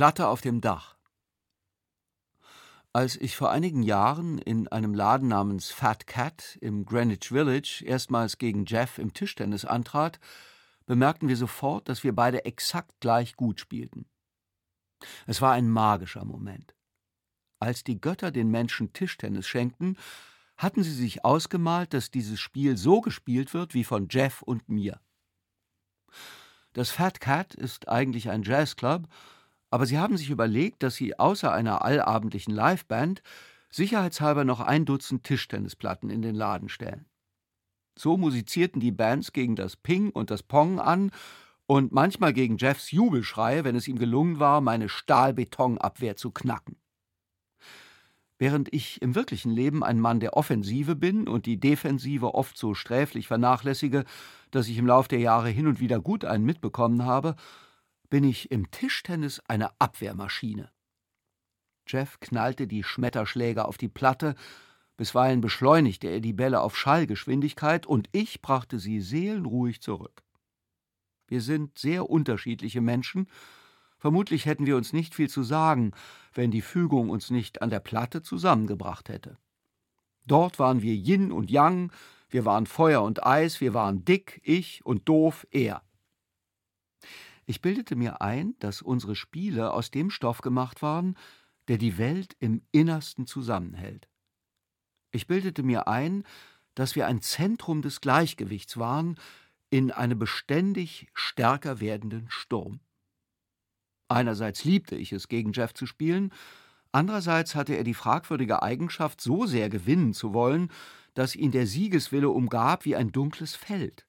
Platte auf dem Dach. Als ich vor einigen Jahren in einem Laden namens Fat Cat im Greenwich Village erstmals gegen Jeff im Tischtennis antrat, bemerkten wir sofort, dass wir beide exakt gleich gut spielten. Es war ein magischer Moment. Als die Götter den Menschen Tischtennis schenkten, hatten sie sich ausgemalt, dass dieses Spiel so gespielt wird wie von Jeff und mir. Das Fat Cat ist eigentlich ein Jazzclub, aber sie haben sich überlegt, dass sie außer einer allabendlichen Liveband sicherheitshalber noch ein Dutzend Tischtennisplatten in den Laden stellen. So musizierten die Bands gegen das Ping und das Pong an und manchmal gegen Jeffs Jubelschreie, wenn es ihm gelungen war, meine Stahlbetonabwehr zu knacken. Während ich im wirklichen Leben ein Mann der Offensive bin und die Defensive oft so sträflich vernachlässige, dass ich im Lauf der Jahre hin und wieder gut einen mitbekommen habe, bin ich im Tischtennis eine Abwehrmaschine. Jeff knallte die Schmetterschläger auf die Platte, bisweilen beschleunigte er die Bälle auf Schallgeschwindigkeit und ich brachte sie seelenruhig zurück. Wir sind sehr unterschiedliche Menschen, Vermutlich hätten wir uns nicht viel zu sagen, wenn die Fügung uns nicht an der Platte zusammengebracht hätte. Dort waren wir Yin und Yang, wir waren Feuer und Eis, wir waren dick, ich und doof, er. Ich bildete mir ein, dass unsere Spiele aus dem Stoff gemacht waren, der die Welt im Innersten zusammenhält. Ich bildete mir ein, dass wir ein Zentrum des Gleichgewichts waren in einem beständig stärker werdenden Sturm. Einerseits liebte ich es, gegen Jeff zu spielen, andererseits hatte er die fragwürdige Eigenschaft, so sehr gewinnen zu wollen, dass ihn der Siegeswille umgab wie ein dunkles Feld.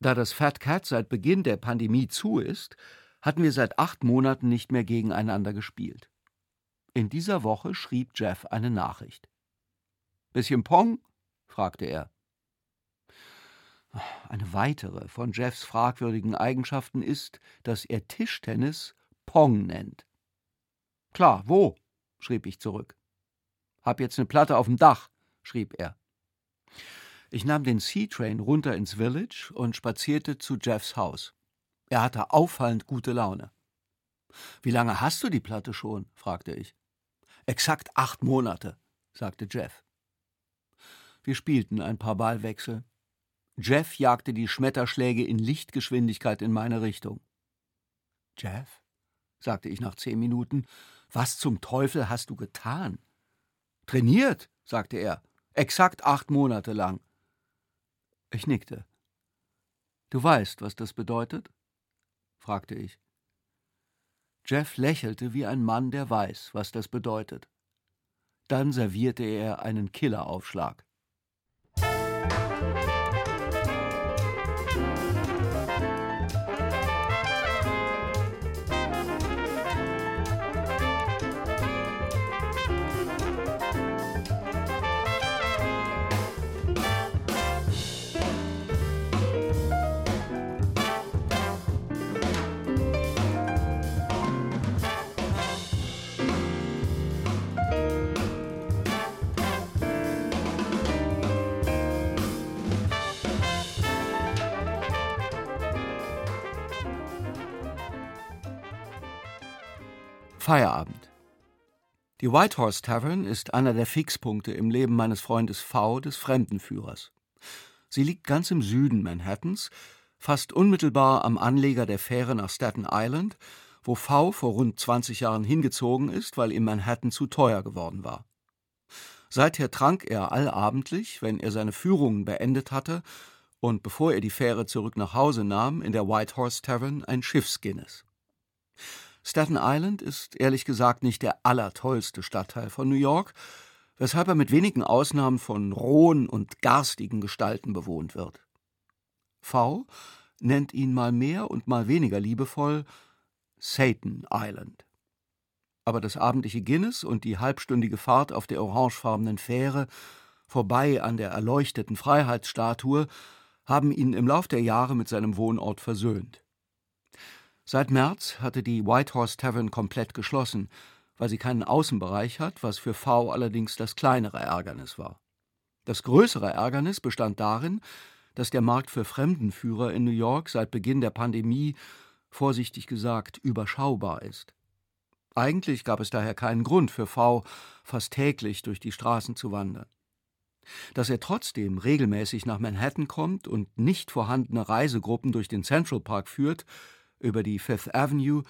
Da das Fat Cat seit Beginn der Pandemie zu ist, hatten wir seit acht Monaten nicht mehr gegeneinander gespielt. In dieser Woche schrieb Jeff eine Nachricht. Bisschen Pong? fragte er. Eine weitere von Jeffs fragwürdigen Eigenschaften ist, dass er Tischtennis Pong nennt. Klar, wo? schrieb ich zurück. Hab jetzt eine Platte auf dem Dach, schrieb er. Ich nahm den Sea-Train runter ins Village und spazierte zu Jeffs Haus. Er hatte auffallend gute Laune. Wie lange hast du die Platte schon? fragte ich. Exakt acht Monate, sagte Jeff. Wir spielten ein paar Ballwechsel. Jeff jagte die Schmetterschläge in Lichtgeschwindigkeit in meine Richtung. Jeff, sagte ich nach zehn Minuten, was zum Teufel hast du getan? Trainiert, sagte er, exakt acht Monate lang. Ich nickte. Du weißt, was das bedeutet? fragte ich. Jeff lächelte wie ein Mann, der weiß, was das bedeutet. Dann servierte er einen Killeraufschlag. Feierabend. Die Whitehorse Tavern ist einer der Fixpunkte im Leben meines Freundes V, des Fremdenführers. Sie liegt ganz im Süden Manhattans, fast unmittelbar am Anleger der Fähre nach Staten Island, wo V vor rund 20 Jahren hingezogen ist, weil ihm Manhattan zu teuer geworden war. Seither trank er allabendlich, wenn er seine Führungen beendet hatte, und bevor er die Fähre zurück nach Hause nahm, in der Whitehorse Tavern ein Schiffsguinness. Staten Island ist ehrlich gesagt nicht der allertollste Stadtteil von New York, weshalb er mit wenigen Ausnahmen von rohen und garstigen Gestalten bewohnt wird. V nennt ihn mal mehr und mal weniger liebevoll Satan Island. Aber das abendliche Guinness und die halbstündige Fahrt auf der orangefarbenen Fähre vorbei an der erleuchteten Freiheitsstatue haben ihn im Lauf der Jahre mit seinem Wohnort versöhnt. Seit März hatte die Whitehorse Tavern komplett geschlossen, weil sie keinen Außenbereich hat, was für V allerdings das kleinere Ärgernis war. Das größere Ärgernis bestand darin, dass der Markt für Fremdenführer in New York seit Beginn der Pandemie, vorsichtig gesagt, überschaubar ist. Eigentlich gab es daher keinen Grund für V, fast täglich durch die Straßen zu wandern. Dass er trotzdem regelmäßig nach Manhattan kommt und nicht vorhandene Reisegruppen durch den Central Park führt, über die Fifth Avenue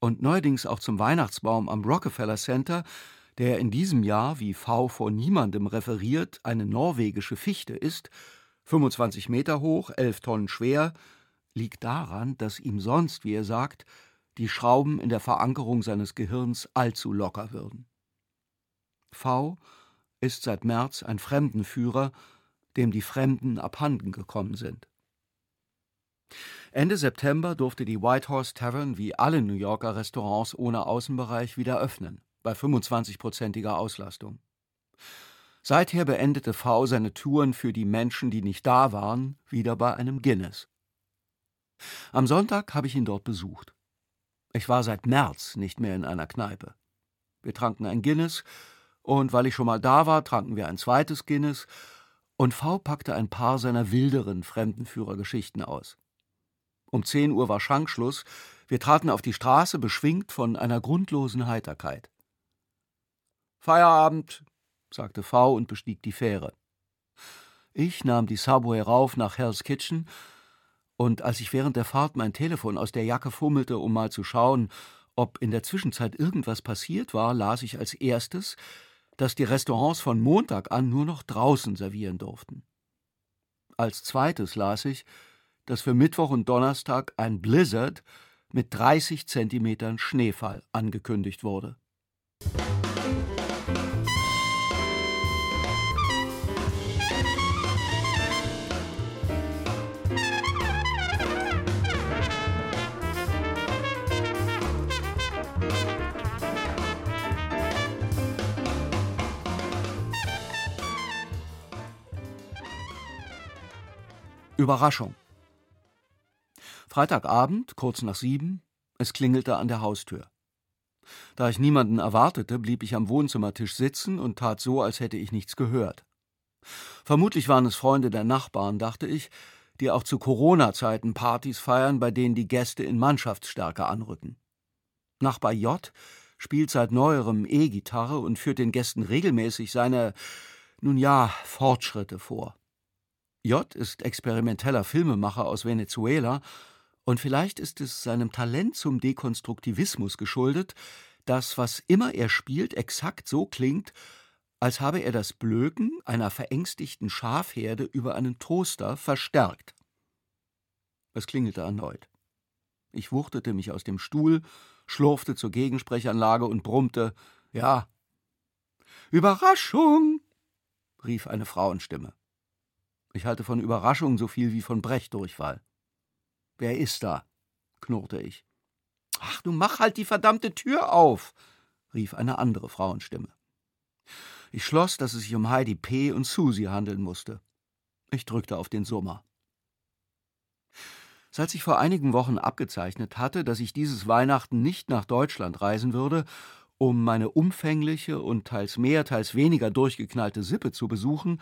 und neuerdings auch zum Weihnachtsbaum am Rockefeller Center, der in diesem Jahr, wie V vor niemandem referiert, eine norwegische Fichte ist, 25 Meter hoch, 11 Tonnen schwer, liegt daran, dass ihm sonst, wie er sagt, die Schrauben in der Verankerung seines Gehirns allzu locker würden. V ist seit März ein Fremdenführer, dem die Fremden abhanden gekommen sind. Ende September durfte die White Horse Tavern wie alle New Yorker Restaurants ohne Außenbereich wieder öffnen, bei 25-prozentiger Auslastung. Seither beendete V seine Touren für die Menschen, die nicht da waren, wieder bei einem Guinness. Am Sonntag habe ich ihn dort besucht. Ich war seit März nicht mehr in einer Kneipe. Wir tranken ein Guinness, und weil ich schon mal da war, tranken wir ein zweites Guinness, und V packte ein paar seiner wilderen Fremdenführergeschichten aus. Um zehn Uhr war Schankschluss, wir traten auf die Straße, beschwingt von einer grundlosen Heiterkeit. Feierabend, sagte V und bestieg die Fähre. Ich nahm die Subway rauf nach Hell's Kitchen, und als ich während der Fahrt mein Telefon aus der Jacke fummelte, um mal zu schauen, ob in der Zwischenzeit irgendwas passiert war, las ich als erstes, dass die Restaurants von Montag an nur noch draußen servieren durften. Als zweites las ich, dass für Mittwoch und Donnerstag ein Blizzard mit 30 Zentimetern Schneefall angekündigt wurde. Überraschung. Freitagabend, kurz nach sieben, es klingelte an der Haustür. Da ich niemanden erwartete, blieb ich am Wohnzimmertisch sitzen und tat so, als hätte ich nichts gehört. Vermutlich waren es Freunde der Nachbarn, dachte ich, die auch zu Corona-Zeiten Partys feiern, bei denen die Gäste in Mannschaftsstärke anrücken. Nachbar J spielt seit neuerem E-Gitarre und führt den Gästen regelmäßig seine, nun ja, Fortschritte vor. J ist experimenteller Filmemacher aus Venezuela und vielleicht ist es seinem Talent zum Dekonstruktivismus geschuldet, dass was immer er spielt exakt so klingt, als habe er das Blöken einer verängstigten Schafherde über einen Toaster verstärkt. Es klingelte erneut. Ich wuchtete mich aus dem Stuhl, schlurfte zur Gegensprechanlage und brummte Ja. Überraschung. rief eine Frauenstimme. Ich halte von Überraschung so viel wie von Brechdurchfall. Wer ist da? knurrte ich. Ach, du mach halt die verdammte Tür auf, rief eine andere Frauenstimme. Ich schloss, dass es sich um Heidi P. und Susi handeln musste. Ich drückte auf den Summer. Seit sich vor einigen Wochen abgezeichnet hatte, dass ich dieses Weihnachten nicht nach Deutschland reisen würde, um meine umfängliche und teils mehr, teils weniger durchgeknallte Sippe zu besuchen,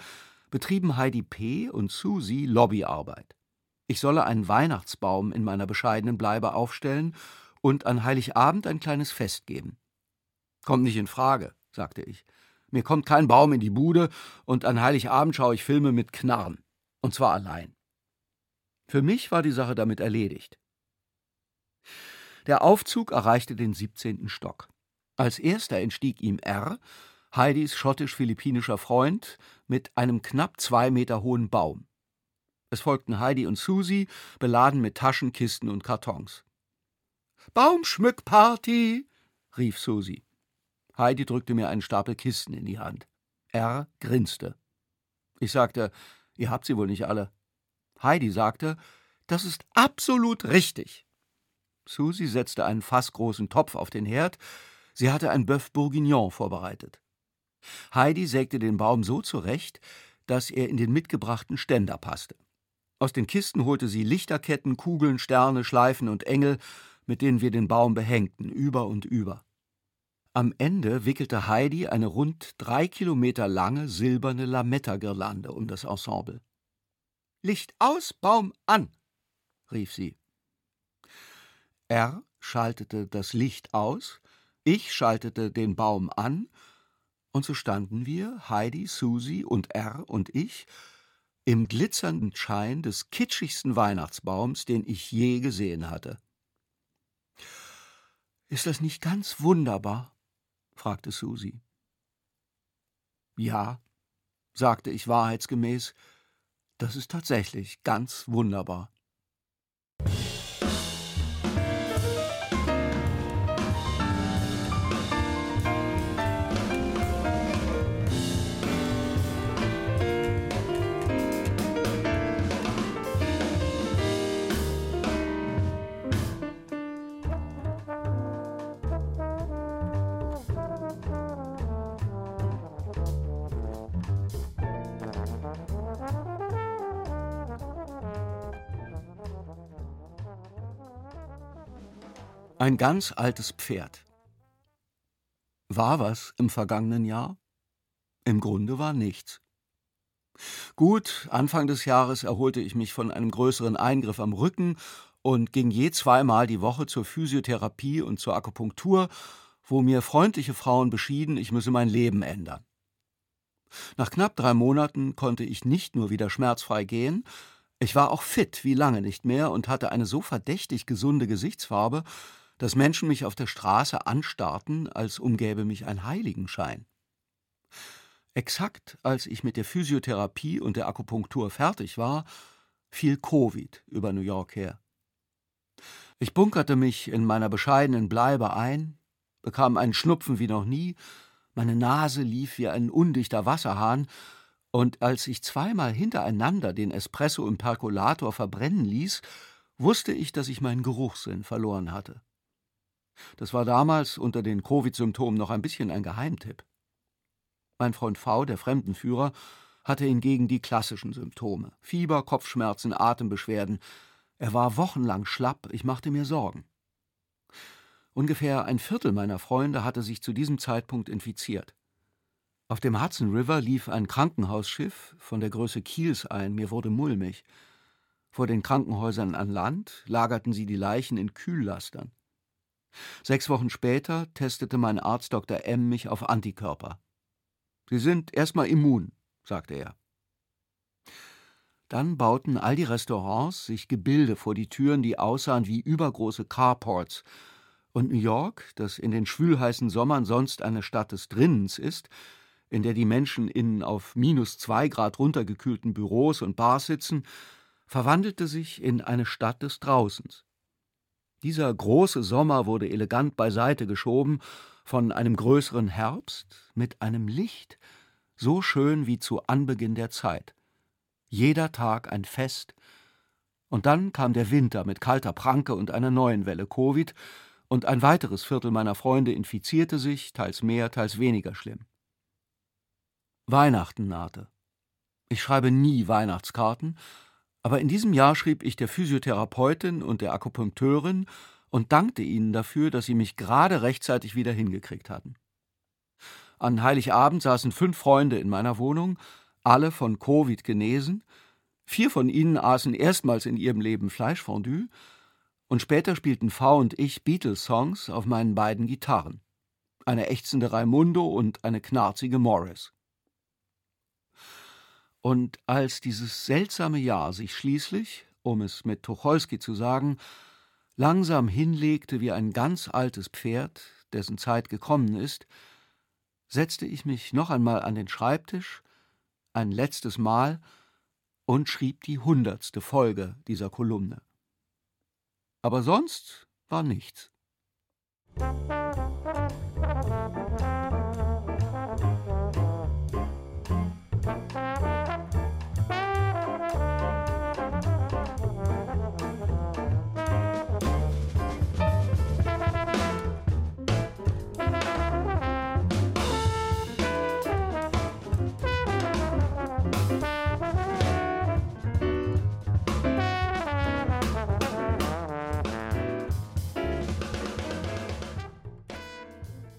betrieben Heidi P. und Susi Lobbyarbeit. Ich solle einen Weihnachtsbaum in meiner bescheidenen Bleibe aufstellen und an Heiligabend ein kleines Fest geben. Kommt nicht in Frage, sagte ich. Mir kommt kein Baum in die Bude und an Heiligabend schaue ich Filme mit Knarren. Und zwar allein. Für mich war die Sache damit erledigt. Der Aufzug erreichte den 17. Stock. Als erster entstieg ihm R., Heidis schottisch-philippinischer Freund, mit einem knapp zwei Meter hohen Baum. Es folgten Heidi und Susi, beladen mit Taschen, Kisten und Kartons. Baumschmückparty! rief Susi. Heidi drückte mir einen Stapel Kisten in die Hand. Er grinste. Ich sagte, ihr habt sie wohl nicht alle. Heidi sagte, das ist absolut richtig. Susi setzte einen fassgroßen Topf auf den Herd. Sie hatte ein Bœuf Bourguignon vorbereitet. Heidi sägte den Baum so zurecht, dass er in den mitgebrachten Ständer passte. Aus den Kisten holte sie Lichterketten, Kugeln, Sterne, Schleifen und Engel, mit denen wir den Baum behängten, über und über. Am Ende wickelte Heidi eine rund drei Kilometer lange silberne Lametta-Girlande um das Ensemble. Licht aus, Baum an, rief sie. R schaltete das Licht aus, Ich schaltete den Baum an, und so standen wir, Heidi, Susi und R und ich, im glitzernden Schein des kitschigsten Weihnachtsbaums, den ich je gesehen hatte. Ist das nicht ganz wunderbar? fragte Susi. Ja, sagte ich wahrheitsgemäß, das ist tatsächlich ganz wunderbar. Ein ganz altes Pferd. War was im vergangenen Jahr? Im Grunde war nichts. Gut, Anfang des Jahres erholte ich mich von einem größeren Eingriff am Rücken und ging je zweimal die Woche zur Physiotherapie und zur Akupunktur, wo mir freundliche Frauen beschieden, ich müsse mein Leben ändern. Nach knapp drei Monaten konnte ich nicht nur wieder schmerzfrei gehen, ich war auch fit wie lange nicht mehr und hatte eine so verdächtig gesunde Gesichtsfarbe, dass Menschen mich auf der Straße anstarrten, als umgäbe mich ein Heiligenschein. Exakt als ich mit der Physiotherapie und der Akupunktur fertig war, fiel Covid über New York her. Ich bunkerte mich in meiner bescheidenen Bleibe ein, bekam einen Schnupfen wie noch nie, meine Nase lief wie ein undichter Wasserhahn, und als ich zweimal hintereinander den Espresso im Perkulator verbrennen ließ, wusste ich, dass ich meinen Geruchssinn verloren hatte. Das war damals unter den Covid-Symptomen noch ein bisschen ein Geheimtipp. Mein Freund V., der Fremdenführer, hatte hingegen die klassischen Symptome: Fieber, Kopfschmerzen, Atembeschwerden. Er war wochenlang schlapp, ich machte mir Sorgen. Ungefähr ein Viertel meiner Freunde hatte sich zu diesem Zeitpunkt infiziert. Auf dem Hudson River lief ein Krankenhausschiff von der Größe Kiels ein, mir wurde mulmig. Vor den Krankenhäusern an Land lagerten sie die Leichen in Kühllastern. Sechs Wochen später testete mein Arzt Dr. M. mich auf Antikörper. Sie sind erstmal immun, sagte er. Dann bauten all die Restaurants sich Gebilde vor die Türen, die aussahen wie übergroße Carports. Und New York, das in den schwülheißen Sommern sonst eine Stadt des Drinnens ist, in der die Menschen in auf minus zwei Grad runtergekühlten Büros und Bars sitzen, verwandelte sich in eine Stadt des Draußens. Dieser große Sommer wurde elegant beiseite geschoben von einem größeren Herbst mit einem Licht, so schön wie zu Anbeginn der Zeit. Jeder Tag ein Fest. Und dann kam der Winter mit kalter Pranke und einer neuen Welle Covid, und ein weiteres Viertel meiner Freunde infizierte sich, teils mehr, teils weniger schlimm. Weihnachten nahte. Ich schreibe nie Weihnachtskarten, aber in diesem Jahr schrieb ich der Physiotherapeutin und der Akupunkteurin und dankte ihnen dafür, dass sie mich gerade rechtzeitig wieder hingekriegt hatten. An Heiligabend saßen fünf Freunde in meiner Wohnung, alle von Covid genesen. Vier von ihnen aßen erstmals in ihrem Leben Fleischfondue und später spielten V und ich Beatles-Songs auf meinen beiden Gitarren. Eine ächzende Raimundo und eine knarzige Morris. Und als dieses seltsame Jahr sich schließlich, um es mit Tucholsky zu sagen, langsam hinlegte wie ein ganz altes Pferd, dessen Zeit gekommen ist, setzte ich mich noch einmal an den Schreibtisch, ein letztes Mal, und schrieb die hundertste Folge dieser Kolumne. Aber sonst war nichts.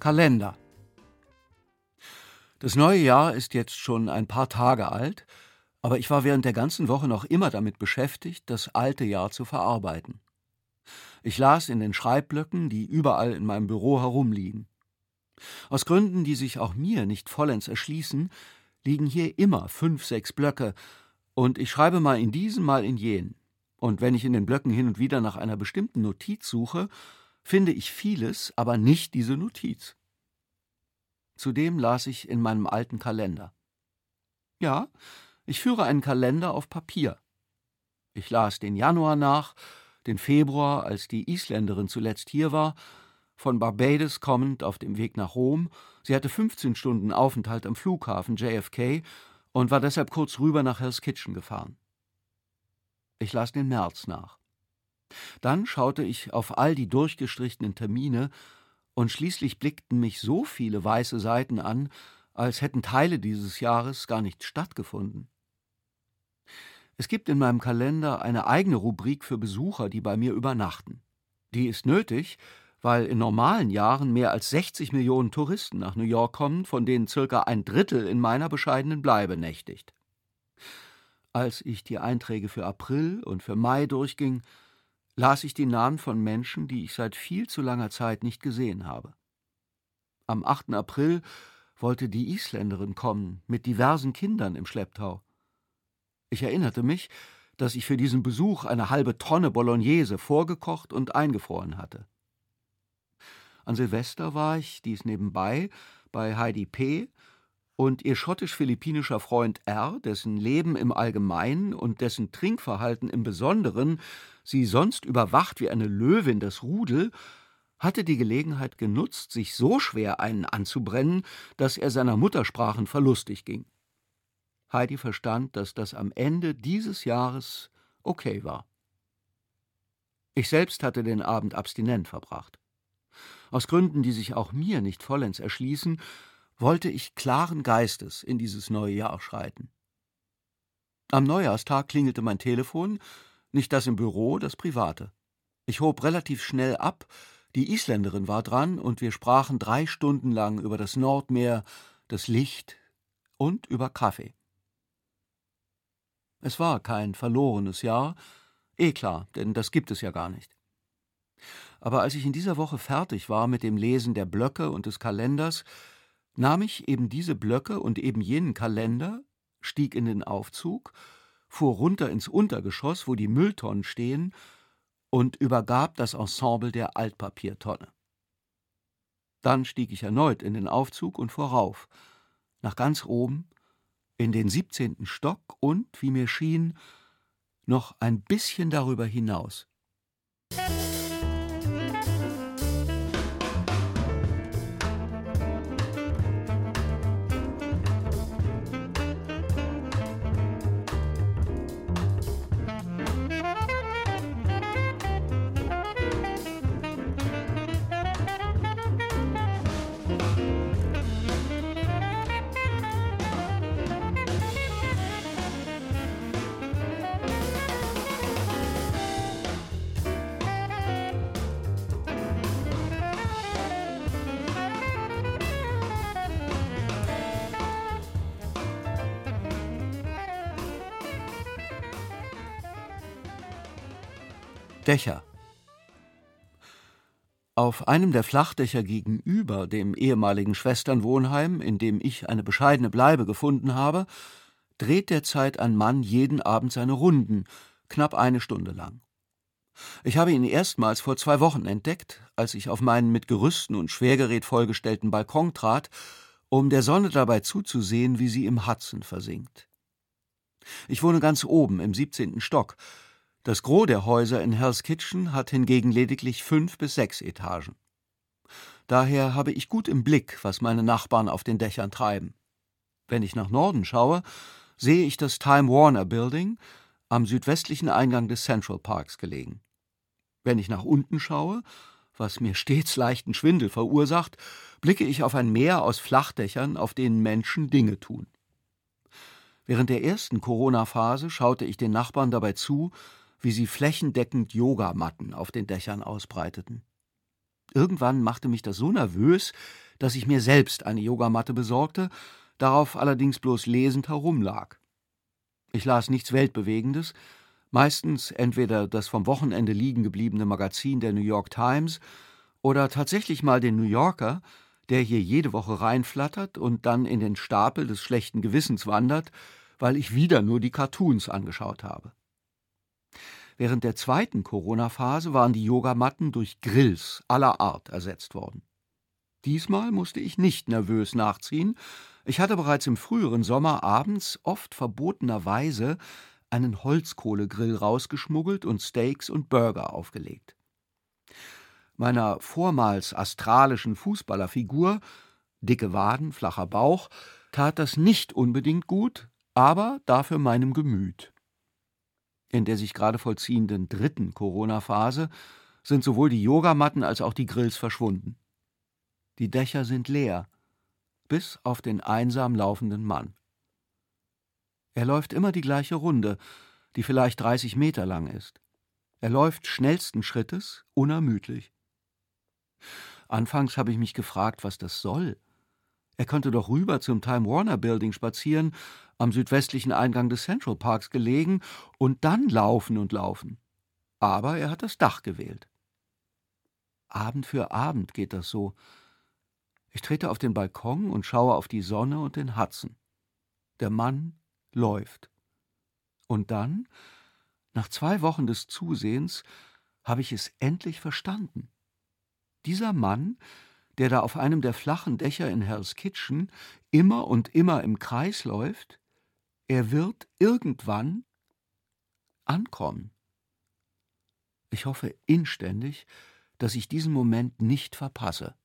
Kalender. Das neue Jahr ist jetzt schon ein paar Tage alt, aber ich war während der ganzen Woche noch immer damit beschäftigt, das alte Jahr zu verarbeiten. Ich las in den Schreibblöcken, die überall in meinem Büro herumliegen. Aus Gründen, die sich auch mir nicht vollends erschließen, liegen hier immer fünf, sechs Blöcke, und ich schreibe mal in diesen, mal in jenen. Und wenn ich in den Blöcken hin und wieder nach einer bestimmten Notiz suche, finde ich vieles, aber nicht diese Notiz. Zudem las ich in meinem alten Kalender. Ja, ich führe einen Kalender auf Papier. Ich las den Januar nach, den Februar, als die Isländerin zuletzt hier war, von Barbados kommend auf dem Weg nach Rom. Sie hatte 15 Stunden Aufenthalt am Flughafen JFK und war deshalb kurz rüber nach Hell's Kitchen gefahren. Ich las den März nach. Dann schaute ich auf all die durchgestrichenen Termine, und schließlich blickten mich so viele weiße Seiten an, als hätten Teile dieses Jahres gar nicht stattgefunden. Es gibt in meinem Kalender eine eigene Rubrik für Besucher, die bei mir übernachten. Die ist nötig, weil in normalen Jahren mehr als 60 Millionen Touristen nach New York kommen, von denen circa ein Drittel in meiner bescheidenen Bleibe nächtigt. Als ich die Einträge für April und für Mai durchging, las ich die Namen von Menschen, die ich seit viel zu langer Zeit nicht gesehen habe. Am 8. April wollte die Isländerin kommen, mit diversen Kindern im Schlepptau. Ich erinnerte mich, dass ich für diesen Besuch eine halbe Tonne Bolognese vorgekocht und eingefroren hatte. An Silvester war ich, dies nebenbei, bei Heidi P. und ihr schottisch-philippinischer Freund R., dessen Leben im Allgemeinen und dessen Trinkverhalten im Besonderen sie sonst überwacht wie eine Löwin das Rudel, hatte die Gelegenheit genutzt, sich so schwer einen anzubrennen, dass er seiner Muttersprachen verlustig ging. Heidi verstand, dass das am Ende dieses Jahres okay war. Ich selbst hatte den Abend abstinent verbracht. Aus Gründen, die sich auch mir nicht vollends erschließen, wollte ich klaren Geistes in dieses neue Jahr schreiten. Am Neujahrstag klingelte mein Telefon, nicht das im Büro, das private. Ich hob relativ schnell ab, die Isländerin war dran und wir sprachen drei Stunden lang über das Nordmeer, das Licht und über Kaffee. Es war kein verlorenes Jahr, eh klar, denn das gibt es ja gar nicht. Aber als ich in dieser Woche fertig war mit dem Lesen der Blöcke und des Kalenders, nahm ich eben diese Blöcke und eben jenen Kalender, stieg in den Aufzug, fuhr runter ins Untergeschoss, wo die Mülltonnen stehen, und übergab das Ensemble der Altpapiertonne. Dann stieg ich erneut in den Aufzug und fuhr rauf, nach ganz oben, in den siebzehnten Stock und, wie mir schien, noch ein bisschen darüber hinaus. Dächer. Auf einem der Flachdächer gegenüber dem ehemaligen Schwesternwohnheim, in dem ich eine bescheidene Bleibe gefunden habe, dreht derzeit ein Mann jeden Abend seine Runden, knapp eine Stunde lang. Ich habe ihn erstmals vor zwei Wochen entdeckt, als ich auf meinen mit Gerüsten und Schwergerät vollgestellten Balkon trat, um der Sonne dabei zuzusehen, wie sie im Hudson versinkt. Ich wohne ganz oben im 17. Stock, das Gros der Häuser in Hell's Kitchen hat hingegen lediglich fünf bis sechs Etagen. Daher habe ich gut im Blick, was meine Nachbarn auf den Dächern treiben. Wenn ich nach Norden schaue, sehe ich das Time Warner Building am südwestlichen Eingang des Central Parks gelegen. Wenn ich nach unten schaue, was mir stets leichten Schwindel verursacht, blicke ich auf ein Meer aus Flachdächern, auf denen Menschen Dinge tun. Während der ersten Corona-Phase schaute ich den Nachbarn dabei zu, wie sie flächendeckend Yogamatten auf den Dächern ausbreiteten. Irgendwann machte mich das so nervös, dass ich mir selbst eine Yogamatte besorgte, darauf allerdings bloß lesend herumlag. Ich las nichts Weltbewegendes, meistens entweder das vom Wochenende liegen gebliebene Magazin der New York Times oder tatsächlich mal den New Yorker, der hier jede Woche reinflattert und dann in den Stapel des schlechten Gewissens wandert, weil ich wieder nur die Cartoons angeschaut habe. Während der zweiten Corona-Phase waren die Yogamatten durch Grills aller Art ersetzt worden. Diesmal musste ich nicht nervös nachziehen. Ich hatte bereits im früheren Sommer abends oft verbotenerweise einen Holzkohlegrill rausgeschmuggelt und Steaks und Burger aufgelegt. Meiner vormals astralischen Fußballerfigur, dicke Waden, flacher Bauch, tat das nicht unbedingt gut, aber dafür meinem Gemüt. In der sich gerade vollziehenden dritten Corona-Phase sind sowohl die Yogamatten als auch die Grills verschwunden. Die Dächer sind leer, bis auf den einsam laufenden Mann. Er läuft immer die gleiche Runde, die vielleicht 30 Meter lang ist. Er läuft schnellsten Schrittes, unermüdlich. Anfangs habe ich mich gefragt, was das soll. Er könnte doch rüber zum Time Warner Building spazieren, am südwestlichen Eingang des Central Parks gelegen, und dann laufen und laufen. Aber er hat das Dach gewählt. Abend für Abend geht das so. Ich trete auf den Balkon und schaue auf die Sonne und den Hudson. Der Mann läuft. Und dann, nach zwei Wochen des Zusehens, habe ich es endlich verstanden. Dieser Mann, der da auf einem der flachen Dächer in Hell's Kitchen immer und immer im Kreis läuft, er wird irgendwann ankommen. Ich hoffe inständig, dass ich diesen Moment nicht verpasse.